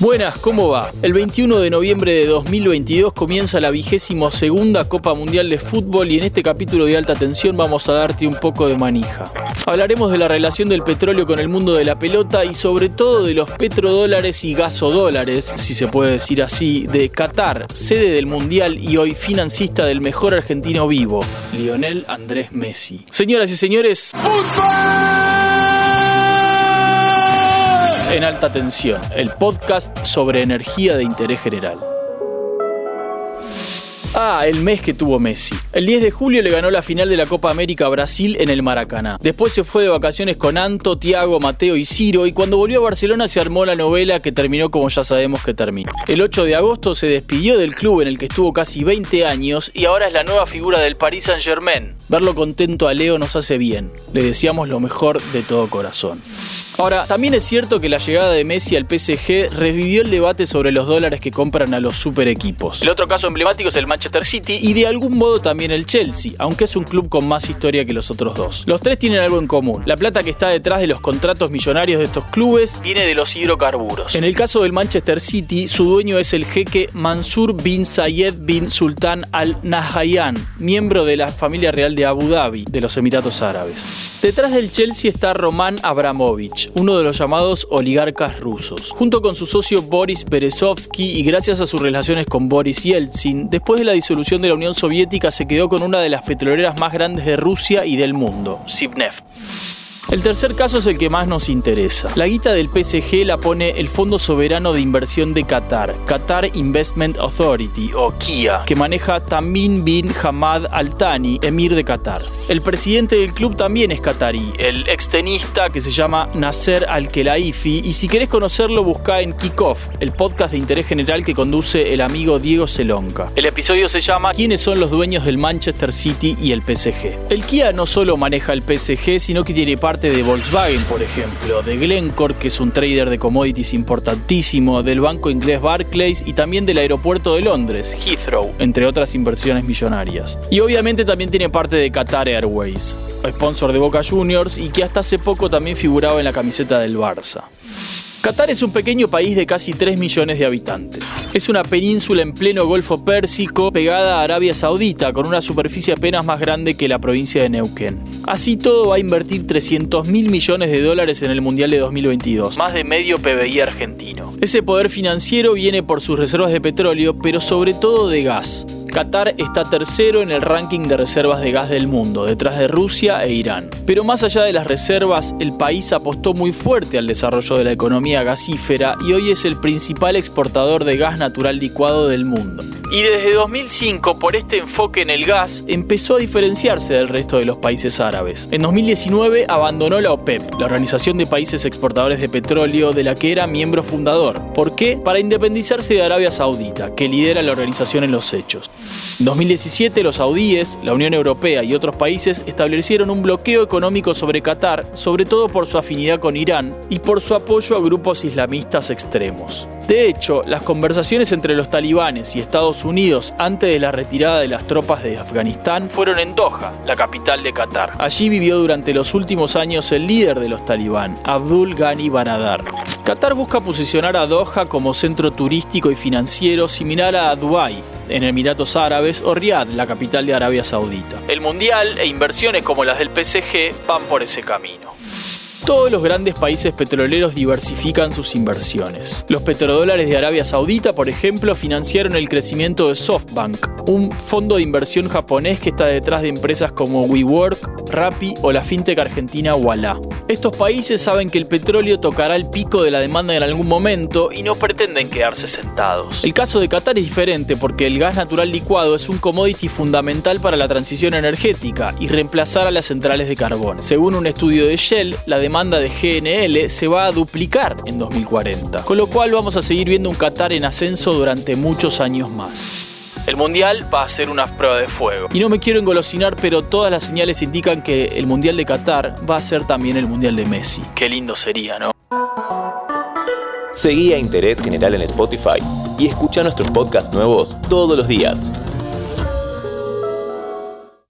Buenas, ¿cómo va? El 21 de noviembre de 2022 comienza la vigésimo segunda Copa Mundial de Fútbol y en este capítulo de alta tensión vamos a darte un poco de manija. Hablaremos de la relación del petróleo con el mundo de la pelota y sobre todo de los petrodólares y gasodólares, si se puede decir así, de Qatar, sede del Mundial y hoy financista del mejor argentino vivo, Lionel Andrés Messi. Señoras y señores, en alta tensión, el podcast sobre energía de interés general. Ah, el mes que tuvo Messi. El 10 de julio le ganó la final de la Copa América a Brasil en el Maracaná. Después se fue de vacaciones con Anto, Tiago, Mateo y Ciro y cuando volvió a Barcelona se armó la novela que terminó como ya sabemos que terminó. El 8 de agosto se despidió del club en el que estuvo casi 20 años y ahora es la nueva figura del Paris Saint Germain. Verlo contento a Leo nos hace bien. Le deseamos lo mejor de todo corazón. Ahora, también es cierto que la llegada de Messi al PSG revivió el debate sobre los dólares que compran a los super equipos. El otro caso emblemático es el Manchester City y de algún modo también el Chelsea, aunque es un club con más historia que los otros dos. Los tres tienen algo en común. La plata que está detrás de los contratos millonarios de estos clubes viene de los hidrocarburos. En el caso del Manchester City, su dueño es el jeque Mansur bin Zayed bin Sultan al Nahyan, miembro de la familia real de Abu Dhabi, de los Emiratos Árabes. Detrás del Chelsea está Roman Abramovich, uno de los llamados oligarcas rusos. Junto con su socio Boris Berezovsky y gracias a sus relaciones con Boris Yeltsin, después de la disolución de la Unión Soviética se quedó con una de las petroleras más grandes de Rusia y del mundo, Sibneft. El tercer caso es el que más nos interesa. La guita del PSG la pone el Fondo Soberano de Inversión de Qatar, Qatar Investment Authority o KIA, que maneja Tamim bin Hamad Al Thani, emir de Qatar. El presidente del club también es qatarí, el extenista que se llama Nasser Al-Khelaifi y si querés conocerlo busca en Kickoff, el podcast de interés general que conduce el amigo Diego Celonca. El episodio se llama ¿Quiénes son los dueños del Manchester City y el PSG? El KIA no solo maneja el PSG, sino que tiene parte de Volkswagen, por ejemplo, de Glencore, que es un trader de commodities importantísimo, del banco inglés Barclays y también del aeropuerto de Londres, Heathrow, entre otras inversiones millonarias. Y obviamente también tiene parte de Qatar Airways, sponsor de Boca Juniors y que hasta hace poco también figuraba en la camiseta del Barça. Qatar es un pequeño país de casi 3 millones de habitantes. Es una península en pleno Golfo Pérsico pegada a Arabia Saudita con una superficie apenas más grande que la provincia de Neuquén. Así todo va a invertir 300 mil millones de dólares en el Mundial de 2022, más de medio PBI argentino. Ese poder financiero viene por sus reservas de petróleo, pero sobre todo de gas. Qatar está tercero en el ranking de reservas de gas del mundo, detrás de Rusia e Irán. Pero más allá de las reservas, el país apostó muy fuerte al desarrollo de la economía gasífera y hoy es el principal exportador de gas natural licuado del mundo. Y desde 2005, por este enfoque en el gas, empezó a diferenciarse del resto de los países árabes. En 2019 abandonó la OPEP, la Organización de Países Exportadores de Petróleo, de la que era miembro fundador. ¿Por qué? Para independizarse de Arabia Saudita, que lidera la organización en los hechos. En 2017, los saudíes, la Unión Europea y otros países establecieron un bloqueo económico sobre Qatar, sobre todo por su afinidad con Irán y por su apoyo a grupos islamistas extremos. De hecho, las conversaciones entre los talibanes y Estados Unidos antes de la retirada de las tropas de Afganistán fueron en Doha, la capital de Qatar. Allí vivió durante los últimos años el líder de los talibán, Abdul Ghani Baradar. Qatar busca posicionar a Doha como centro turístico y financiero similar a Dubái, en Emiratos Árabes o Riyadh, la capital de Arabia Saudita. El Mundial e inversiones como las del PSG van por ese camino. Todos los grandes países petroleros diversifican sus inversiones. Los petrodólares de Arabia Saudita, por ejemplo, financiaron el crecimiento de SoftBank, un fondo de inversión japonés que está detrás de empresas como WeWork, Rappi o la fintech argentina Walla. Estos países saben que el petróleo tocará el pico de la demanda en algún momento y no pretenden quedarse sentados. El caso de Qatar es diferente porque el gas natural licuado es un commodity fundamental para la transición energética y reemplazar a las centrales de carbón. Según un estudio de Shell, la demanda de GNL se va a duplicar en 2040, con lo cual vamos a seguir viendo un Qatar en ascenso durante muchos años más. El Mundial va a ser una prueba de fuego. Y no me quiero engolosinar, pero todas las señales indican que el Mundial de Qatar va a ser también el Mundial de Messi. Qué lindo sería, ¿no? Seguí a Interés General en Spotify y escucha nuestros podcasts nuevos todos los días.